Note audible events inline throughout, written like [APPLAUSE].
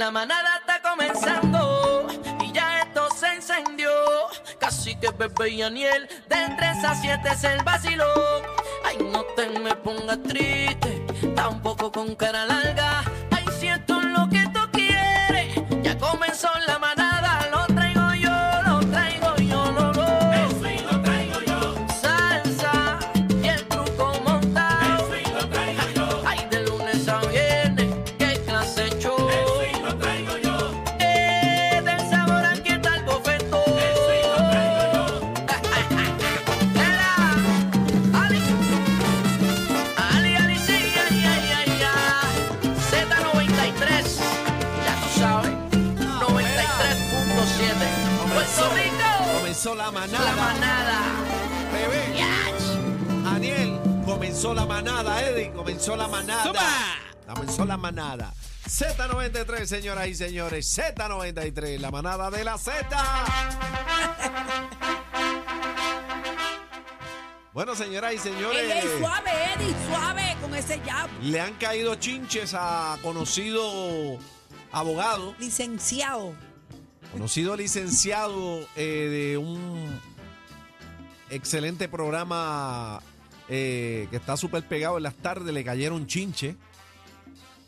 La manada está comenzando y ya esto se encendió. Casi que bebé y Aniel, de 3 a 7 es el vacilón. Ay, no te me pongas triste, tampoco con cara larga. Ay, si esto es lo que tú quieres, ya comenzó la manada. Comenzó la manada. ¡Zumba! Comenzó la manada. Z93, señoras y señores, Z93, la manada de la Z. [LAUGHS] Bueno, señoras y señores, Ey, ey, suave, Eddie, suave con ese jab. le han caído chinches a conocido abogado, Licenciado. conocido licenciado eh, de un excelente programa eh, que está súper pegado en las tardes, le cayeron chinches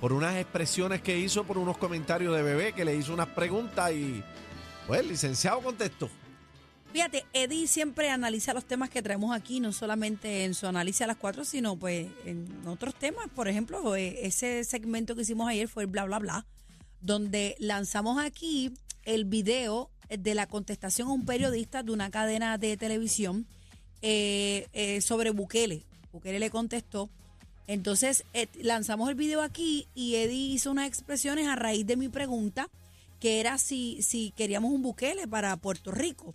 por unas expresiones que hizo, por unos comentarios de bebé que le hizo unas preguntas y pues el licenciado contestó. Fíjate, Eddie siempre analiza los temas que traemos aquí, no solamente en su análisis a las cuatro, sino pues en otros temas. Por ejemplo, eh, ese segmento que hicimos ayer fue el bla, bla, bla, donde lanzamos aquí el video de la contestación a un periodista de una cadena de televisión eh, eh, sobre Bukele. Bukele le contestó. Entonces, eh, lanzamos el video aquí y Eddie hizo unas expresiones a raíz de mi pregunta, que era si, si queríamos un Bukele para Puerto Rico.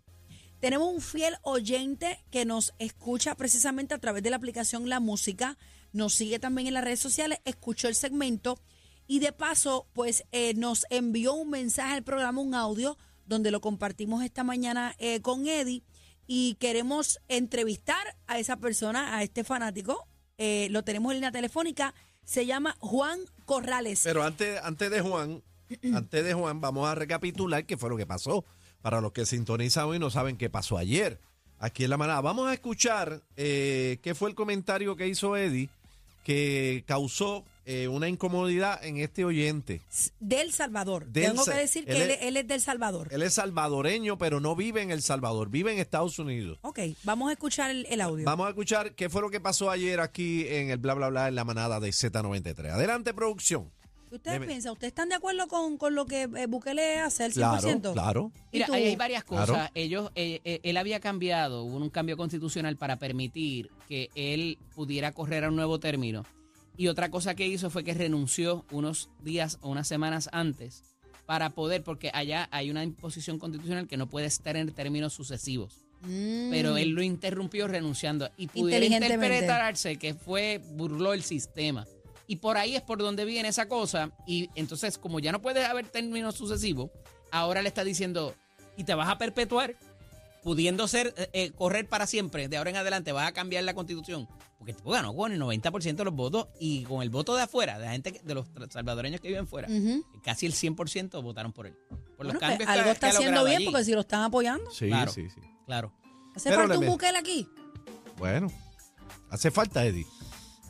Tenemos un fiel oyente que nos escucha precisamente a través de la aplicación La Música, nos sigue también en las redes sociales, escuchó el segmento y de paso, pues eh, nos envió un mensaje al programa, un audio, donde lo compartimos esta mañana con Eddie y queremos entrevistar a esa persona, a este fanático. Eh, lo tenemos en línea telefónica, se llama Juan Corrales. Pero antes, antes de Juan, [CLEARS THROAT] antes de Juan, vamos a recapitular qué fue lo que pasó. Para los que sintonizan hoy y no saben qué pasó ayer. Aquí en la manada. Vamos a escuchar eh, qué fue el comentario que hizo Eddie que causó eh, una incomodidad en este oyente. del Salvador. Del Tengo Sa- que decir que él es- él es del Salvador. Él es salvadoreño, pero no vive en El Salvador, vive en Estados Unidos. Ok, vamos a escuchar el, el audio. Vamos a escuchar qué fue lo que pasó ayer aquí en el bla bla bla en la manada de Z93. Adelante, producción. ¿Ustedes piensan? ¿Ustedes están de acuerdo con, con lo que eh, Bukele hace el 100%? Claro, claro. ¿Y Mira, ahí hay varias cosas. Claro. Ellos, eh, eh, él había cambiado, hubo un cambio constitucional para permitir que él pudiera correr a un nuevo término. Y otra cosa que hizo fue que renunció unos días o unas semanas antes para poder, porque allá hay una imposición constitucional que no puede estar en términos sucesivos. Mm. Pero él lo interrumpió renunciando y pudiera interpretarse que fue, burló el sistema. Y por ahí es por donde viene esa cosa. Y entonces, como ya no puede haber términos sucesivos, ahora le está diciendo, y te vas a perpetuar, pudiendo ser, eh, eh, correr para siempre, de ahora en adelante vas a cambiar la constitución. Porque el tipo ganó con el 90% de los votos y con el voto de afuera, de la gente, que- de los salvadoreños que viven fuera, casi el 100% votaron por él. Por los Bueno, pues, cambios que- algo que está ha haciendo bien allí. porque si lo están apoyando. Sí, Claro. sí, sí. Claro. ¿Hace Pero falta un Bukele aquí? Bueno, hace falta, Eddie.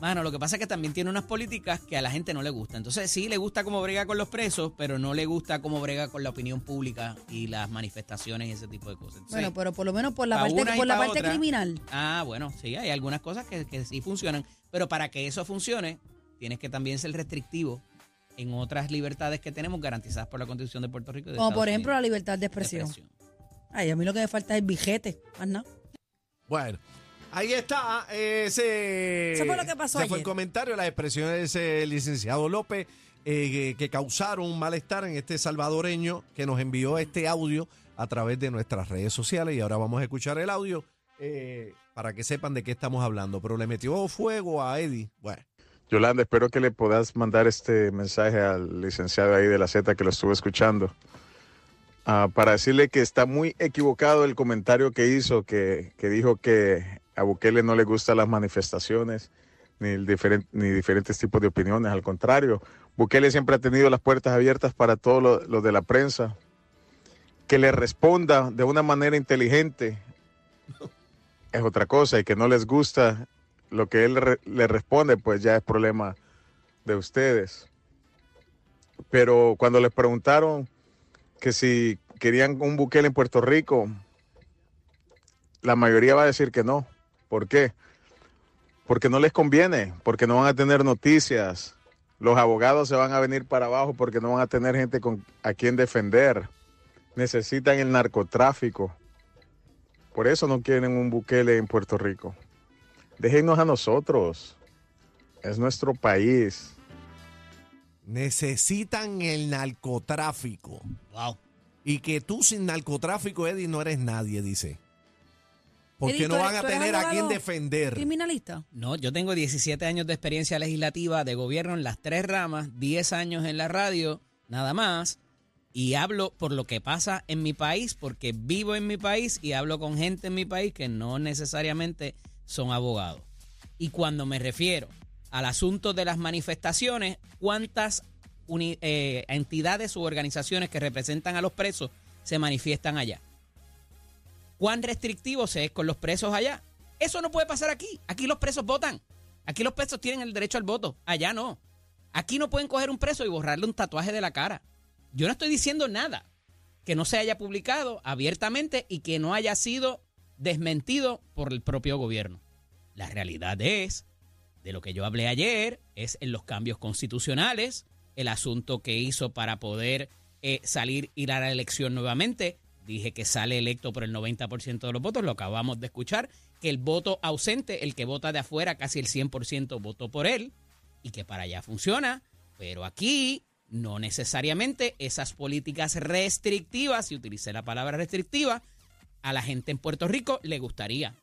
Mano, lo que pasa es que también tiene unas políticas que a la gente no le gusta. Entonces sí le gusta cómo brega con los presos, pero no le gusta cómo brega con la opinión pública y las manifestaciones y ese tipo de cosas. Entonces, Bueno, pero por lo menos por la pa' parte, por la pa' parte otra. criminal. Ah, bueno, sí, hay algunas cosas que, que sí funcionan, pero para que eso funcione, tienes que también ser restrictivo en otras libertades que tenemos garantizadas por la Constitución de Puerto Rico. y de Como por ejemplo la libertad de expresión. Ay, a mí lo que me falta es billete. Más nada. Bueno, ahí está. eh, Ese, Eso fue lo que pasó ese fue el ayer. comentario, las expresiones de ese licenciado López eh, que, que causaron un malestar en este salvadoreño que nos envió este audio a través de nuestras redes sociales. Y ahora vamos a escuchar el audio eh, para que sepan de qué estamos hablando. Pero le metió fuego a Eddie. Bueno. Yolanda, espero que le puedas mandar este mensaje al licenciado ahí de la Z que lo estuvo escuchando. Ah, para decirle que está muy equivocado el comentario que hizo, que, que dijo que a Bukele no le gustan las manifestaciones ni, diferentes tipos de opiniones. Al contrario, Bukele siempre ha tenido las puertas abiertas para todos los lo de la prensa. Que le responda de una manera inteligente [LAUGHS] es otra cosa y que no les gusta lo que él re- le responde, pues ya es problema de ustedes. Pero cuando les preguntaron que si querían un Bukele en Puerto Rico, la mayoría va a decir que no. ¿Por qué? Porque no les conviene, porque no van a tener noticias. Los abogados se van a venir para abajo porque no van a tener gente con, a quien defender. Necesitan el narcotráfico. Por eso no quieren un Bukele en Puerto Rico. Déjenos a nosotros. Es nuestro país. Necesitan el narcotráfico. Wow. Y que tú sin narcotráfico, Eddie, no eres nadie, dice. Porque no ¿tú van a tener a quien defender. ¿Criminalista? No, yo tengo 17 años de experiencia legislativa de gobierno en las tres ramas, 10 años en la radio, nada más. Y hablo por lo que pasa en mi país, porque vivo en mi país y hablo con gente en mi país que no necesariamente son abogados. Y cuando me refiero al asunto de las manifestaciones, ¿cuántas uni- eh, entidades u organizaciones que representan a los presos se manifiestan allá? ¿Cuán restrictivo se es con los presos allá? Eso no puede pasar aquí. Aquí los presos votan. Aquí los presos tienen el derecho al voto. Allá no. Aquí no pueden coger un preso y borrarle un tatuaje de la cara. Yo no estoy diciendo nada que no se haya publicado abiertamente y que no haya sido desmentido por el propio gobierno. La realidad es, de lo que yo hablé ayer, es en los cambios constitucionales, el asunto que hizo para poder eh, salir, ir a la elección nuevamente. Dije que sale electo por el 90% de los votos, lo acabamos de escuchar, que el voto ausente, el que vota de afuera, casi el 100% votó por él, y que para allá funciona, pero aquí no necesariamente esas políticas restrictivas, y utilicé la palabra restrictiva, a la gente en Puerto Rico le gustaría.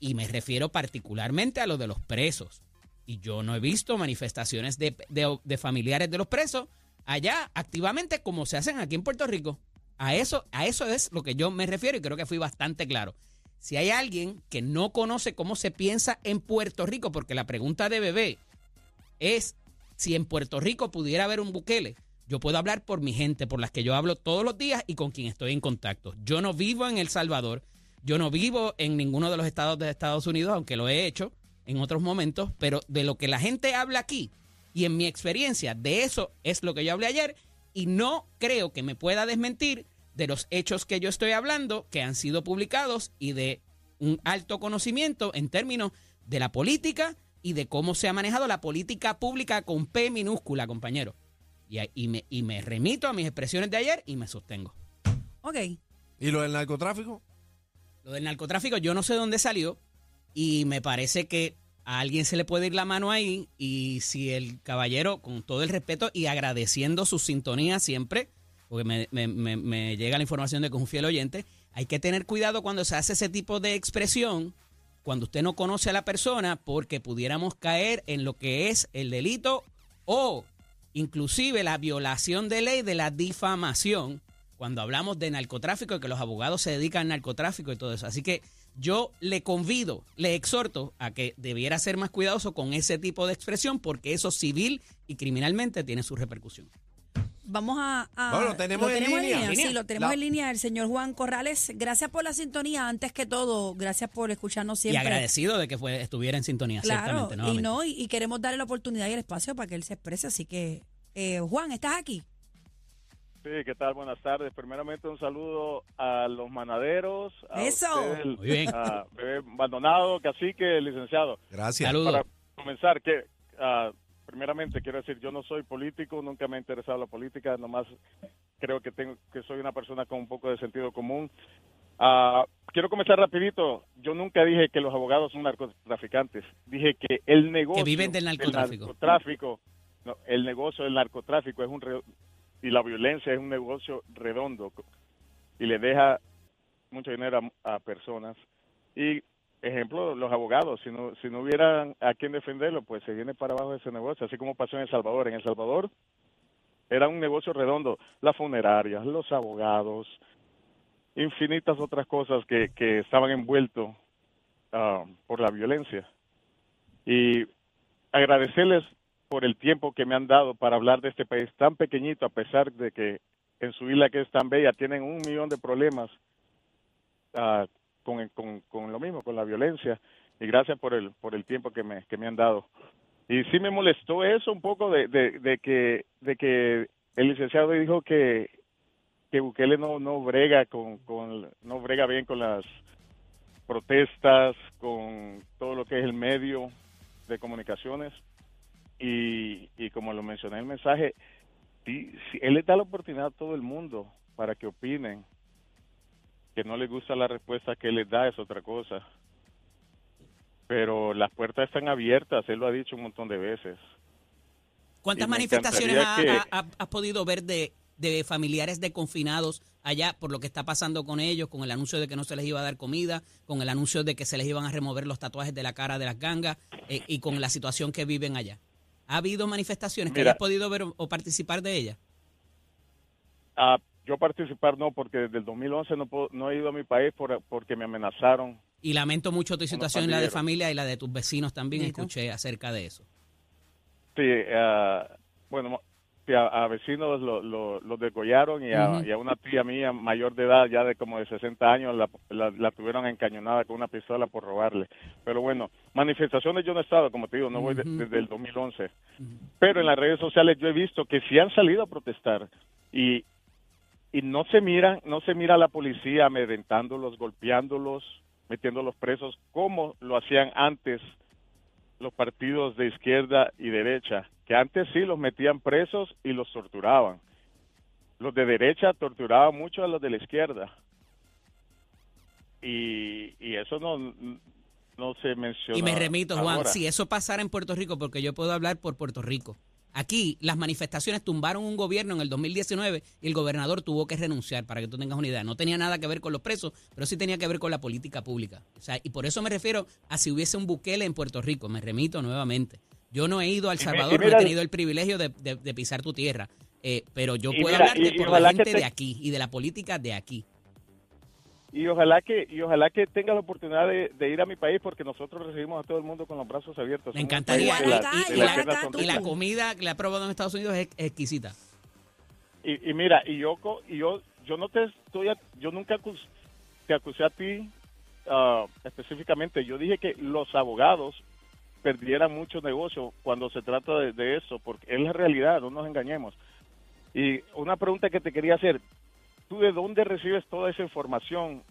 Y me refiero particularmente a lo de los presos. Y yo no he visto manifestaciones de, de- de familiares de los presos allá activamente como se hacen aquí en Puerto Rico. A eso, a eso es lo que yo me refiero y creo que fui bastante claro. Si hay alguien que no conoce cómo se piensa en Puerto Rico, porque la pregunta de bebé es si en Puerto Rico pudiera haber un Bukele. Yo puedo hablar por mi gente, por las que yo hablo todos los días y con quien estoy en contacto. Yo no vivo en El Salvador, yo no vivo en ninguno de los estados de Estados Unidos, aunque lo he hecho en otros momentos, pero de lo que la gente habla aquí y en mi experiencia, de eso es lo que yo hablé ayer y no creo que me pueda desmentir de los hechos que yo estoy hablando, que han sido publicados y de un alto conocimiento en términos de la política y de cómo se ha manejado la política pública con P minúscula, compañero. Y, y me, y me remito a mis expresiones de ayer y me sostengo. Ok. ¿Y lo del narcotráfico? Lo del narcotráfico yo no sé dónde salió y me parece que a alguien se le puede ir la mano ahí y si el caballero, con todo el respeto y agradeciendo su sintonía siempre, porque me, me- me- me llega la información de que es un fiel oyente, hay que tener cuidado cuando se hace ese tipo de expresión, cuando usted no conoce a la persona, porque pudiéramos caer en lo que es el delito o inclusive la violación de ley de la difamación cuando hablamos de narcotráfico y que los abogados se dedican al narcotráfico y todo eso. Así que yo le convido, le exhorto a que debiera ser más cuidadoso con ese tipo de expresión porque eso civil y criminalmente tiene su repercusión. Vamos a... a- Bueno, ¿lo tenemos en línea? Sí, lo tenemos La- en línea. El señor Juan Corrales, gracias por la sintonía. Antes que todo, gracias por escucharnos Y siempre. agradecido de que fue, estuviera en sintonía, Claro, ciertamente. y no, y, y queremos darle la oportunidad y el espacio para que él se exprese. Así que, eh, Juan, ¿estás aquí? Sí, ¿qué tal? Buenas tardes. Primeramente un saludo a los manaderos. A Eso. usted, Muy bien. a Bebé Maldonado, Cacique, licenciado. Gracias. Saludos. Para comenzar, que ah, primeramente quiero decir, yo no soy político, nunca me ha interesado la política, nomás creo que tengo que soy una persona con un poco de sentido común. Ah, quiero comenzar rapidito. Yo nunca dije que los abogados son narcotraficantes. Dije que el negocio viven del narcotráfico. narcotráfico- no, el negocio del narcotráfico es un re- y la violencia es un negocio redondo y le deja mucho dinero a, personas. Y ejemplo, los abogados, si no, si no hubieran a quien defenderlo, pues se viene para abajo ese negocio, así como pasó en El Salvador. En El Salvador era un negocio redondo, las funerarias, los abogados, infinitas otras cosas que, que estaban envueltos ah, por la violencia. Y agradecerles por el tiempo que me han dado para hablar de este país tan pequeñito, a pesar de que en su isla que es tan bella tienen un millón de problemas ah, con, con, con lo mismo, con la violencia. Y gracias por el, por el tiempo que me, que me han dado. Y sí me molestó eso un poco de, de, de que, de que el licenciado dijo que, que Bukele no, no brega con, con, no brega bien con las protestas, con todo lo que es el medio de comunicaciones. Y, y como lo mencioné en el mensaje, él le da la oportunidad a todo el mundo para que opinen. Que no les gusta la respuesta que él les da es otra cosa. Pero las puertas están abiertas, él lo ha dicho un montón de veces. ¿Cuántas manifestaciones ha- has podido ver de, de familiares de confinados allá por lo que está pasando con ellos, con el anuncio de que no se les iba a dar comida, con el anuncio de que se les iban a remover los tatuajes de la cara de las gangas eh, y con la situación que viven allá? ¿Ha habido manifestaciones que hayas podido ver o, o participar de ellas? Ah, yo participar no, porque desde el 2011 no, puedo- no he ido a mi país por, porque me amenazaron. Y lamento mucho tu situación, la de familia y la de tus vecinos también. Escuché acerca de eso. Sí, ah, bueno, a, a vecinos lo, lo, los degollaron y a, Ujú. y a una tía mía mayor de edad, ya de como de 60 años, la, la, la tuvieron encañonada con una pistola por robarle. Pero bueno, manifestaciones yo no he estado, como te digo, no voy de- desde el 2011. Pero en las redes sociales yo he visto que sí han salido a protestar y, y no se miran, no se mira a la policía amedrentándolos, golpeándolos, metiéndolos presos, como lo hacían antes los partidos de izquierda y derecha, que antes sí los metían presos y los torturaban. Los de derecha torturaban mucho a los de la izquierda. Y, y eso no, no se menciona. Y me remito, Juan, ahora. si eso pasara en Puerto Rico, porque yo puedo hablar por Puerto Rico. Aquí las manifestaciones tumbaron un gobierno en el 2019 y el gobernador tuvo que renunciar, para que tú tengas una idea. No tenía nada que ver con los presos, pero sí tenía que ver con la política pública. O sea, y por eso me refiero a si hubiese un Bukele en Puerto Rico. Me remito nuevamente. Yo no he ido a El Y Salvador, y no he tenido el privilegio de, de- de pisar tu tierra. Eh, pero yo Y puedo mira, hablarte y- y por ojalá la gente te- de aquí y de la política de aquí. Y ojalá que y ojalá que tenga la oportunidad de, de ir a mi país porque nosotros recibimos a todo el mundo con los brazos abiertos. Me encantaría. Y la comida que le ha probado en Estados Unidos es exquisita. Y, y mira, y yo, co- y yo, yo no te estoy, a- yo nunca acus- te acusé a ti ah, específicamente. Yo dije que los abogados perdieran mucho negocio cuando se trata de, de eso, porque es la realidad, no nos engañemos. Y una pregunta que te quería hacer, ¿tú de dónde recibes toda esa información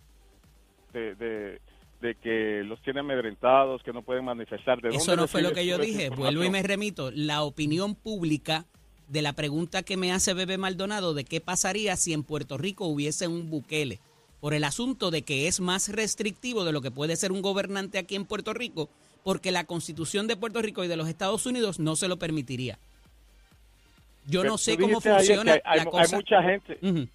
de, de, de que los tienen amedrentados, que no pueden manifestar? ¿De Eso dónde no fue lo que yo dije. Vuelvo y me remito. La opinión pública de la pregunta que me hace Bebe Maldonado de qué pasaría si en Puerto Rico hubiese un Bukele. Por el asunto de que es más restrictivo de lo que puede ser un gobernante aquí en Puerto Rico, porque la constitución de Puerto Rico y de los Estados Unidos no se lo permitiría. Yo Pero no sé cómo funciona hay, hay- la hay cosa. mucha gente,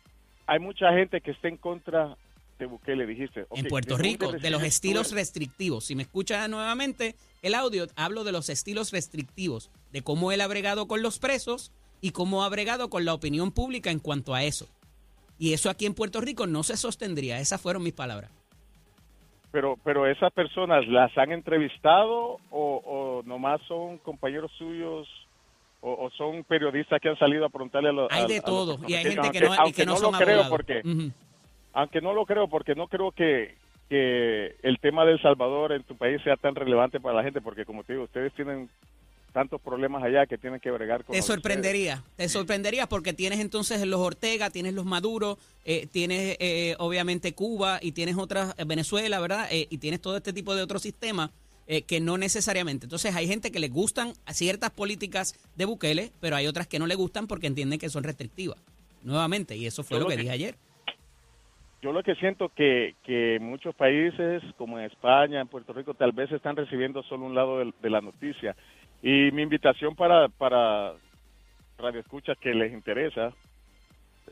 hay mucha gente que está en contra de Bukele, dijiste. En Puerto ¿de dónde Rico, de los estilos restrictivos. Si me escuchas nuevamente el audio, hablo de los estilos restrictivos, de cómo él ha bregado con los presos y cómo ha bregado con la opinión pública en cuanto a eso. Y eso aquí en Puerto Rico no se sostendría. Esas fueron mis palabras. Pero, pero esas personas las han entrevistado o, o nomás son compañeros suyos o, o son periodistas que han salido a preguntarle a los Hay de a todo. Y hay gente que no, y aunque que no, son lo creo porque aunque no lo creo porque no creo que que el tema del Salvador en tu país sea tan relevante para la gente porque como te digo ustedes tienen tantos problemas allá que tienen que bregar con Te sorprendería, te sorprendería porque tienes entonces los Ortega, tienes los Maduro, eh, tienes eh, obviamente Cuba y tienes otras, eh, Venezuela, ¿verdad? Eh, y tienes todo este tipo de otros sistemas eh, que no necesariamente. Entonces hay gente que le gustan ciertas políticas de Bukele, pero hay otras que no le gustan porque entienden que son restrictivas. Nuevamente, y eso fue lo lo que que- dije ayer. Yo lo que siento que, que muchos países, como en España, en Puerto Rico, tal vez están recibiendo solo un lado de, la noticia. Y mi invitación para, para Radio Escucha que les interesa,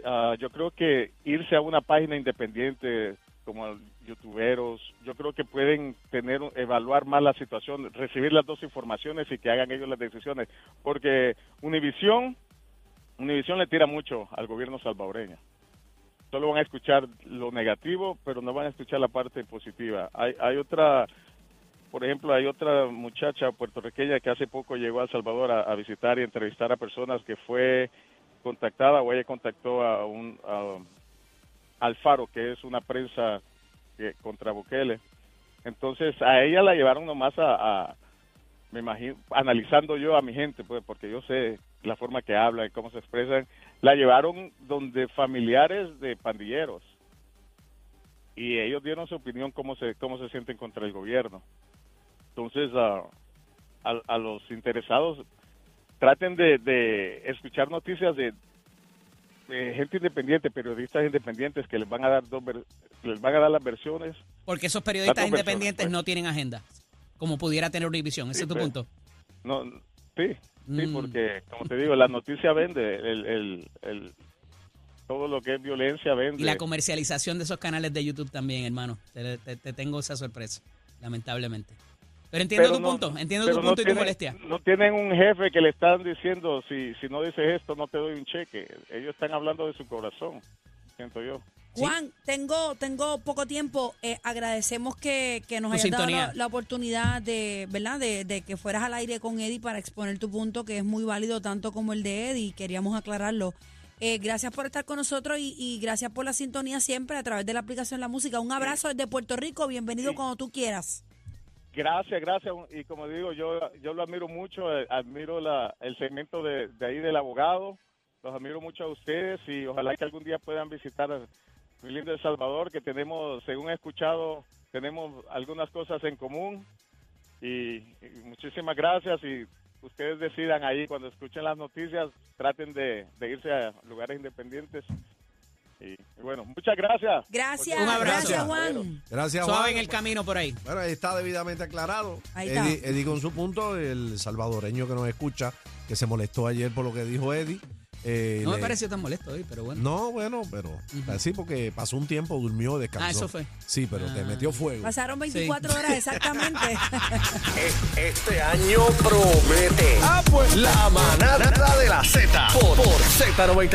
ah, yo creo que irse a una página independiente como youtuberos, yo creo que pueden tener evaluar más la situación, recibir las dos informaciones y que hagan ellos las decisiones, porque Univisión, Univisión le tira mucho al gobierno salvadoreño solo van a escuchar lo negativo, pero no van a escuchar la parte positiva. Hay, hay otra por ejemplo, hay otra muchacha puertorriqueña que hace poco llegó a El Salvador a, visitar y entrevistar a personas que fue contactada o ella contactó a un Alfaro, que es una prensa que- contra Bukele. Entonces a ella la llevaron nomás a, a- me imagino, analizando yo a mi gente, pues porque yo sé la forma que hablan y cómo se expresan, la llevaron donde familiares de pandilleros y ellos dieron su opinión cómo se cómo se sienten contra el gobierno. Entonces a, a, a los interesados traten de, de escuchar noticias de, de gente independiente, periodistas independientes que les van a dar dos ver- les van a dar las versiones Porque esos periodistas independientes pues. no tienen agenda, como pudiera tener Univision. Ese Sí, es tu pues. punto. No, sí, sí, Mm. porque como te digo, la noticia vende, el, el, el- todo lo que es violencia vende. Y la comercialización de esos canales de YouTube también, hermano. Te, te- te tengo esa sorpresa, lamentablemente. Pero entiendo Pero tu no- punto, entiendo tu no punto y tu molestia. No tienen un jefe que le están diciendo, si, si no dices esto, no te doy un cheque. Ellos están hablando de su corazón, siento yo. Juan, tengo, tengo poco tiempo. Eh, agradecemos que, que nos Tu hayas dado la, la oportunidad de, ¿verdad? De, de que fueras al aire con Eddie para exponer tu punto, que es muy válido tanto como el de Eddie. Queríamos aclararlo. Eh, gracias por estar con nosotros y, y gracias por la sintonía siempre a través de la aplicación La Música. Un abrazo desde Puerto Rico. Bienvenido Sí. cuando tú quieras. Gracias, gracias. Y como digo, yo, yo lo admiro mucho, eh, admiro la, el segmento de, ahí del abogado, los admiro mucho a ustedes y ojalá que algún día puedan visitar mi lindo El Salvador, que tenemos, según he escuchado, tenemos algunas cosas en común. Y, y muchísimas gracias y ustedes decidan ahí cuando escuchen las noticias, traten de, de irse a lugares independientes. Y, bueno, muchas gracias. Gracias, Un abrazo. gracias Juan. Gracias, Suave Juan. en el camino por ahí. Bueno, ahí está debidamente aclarado. Ahí está. Eddie, Eddie con su punto, el salvadoreño que nos escucha, que se molestó ayer por lo que dijo Eddie. eh, No me le- pareció tan molesto hoy, pero bueno. No, bueno, pero sí, porque pasó un tiempo, durmió, descansó. Ah, eso fue. Sí, pero te Ah. metió fuego. Pasaron 24 horas exactamente. [LAUGHS] Este año promete. La manada de la Z por, por Z90.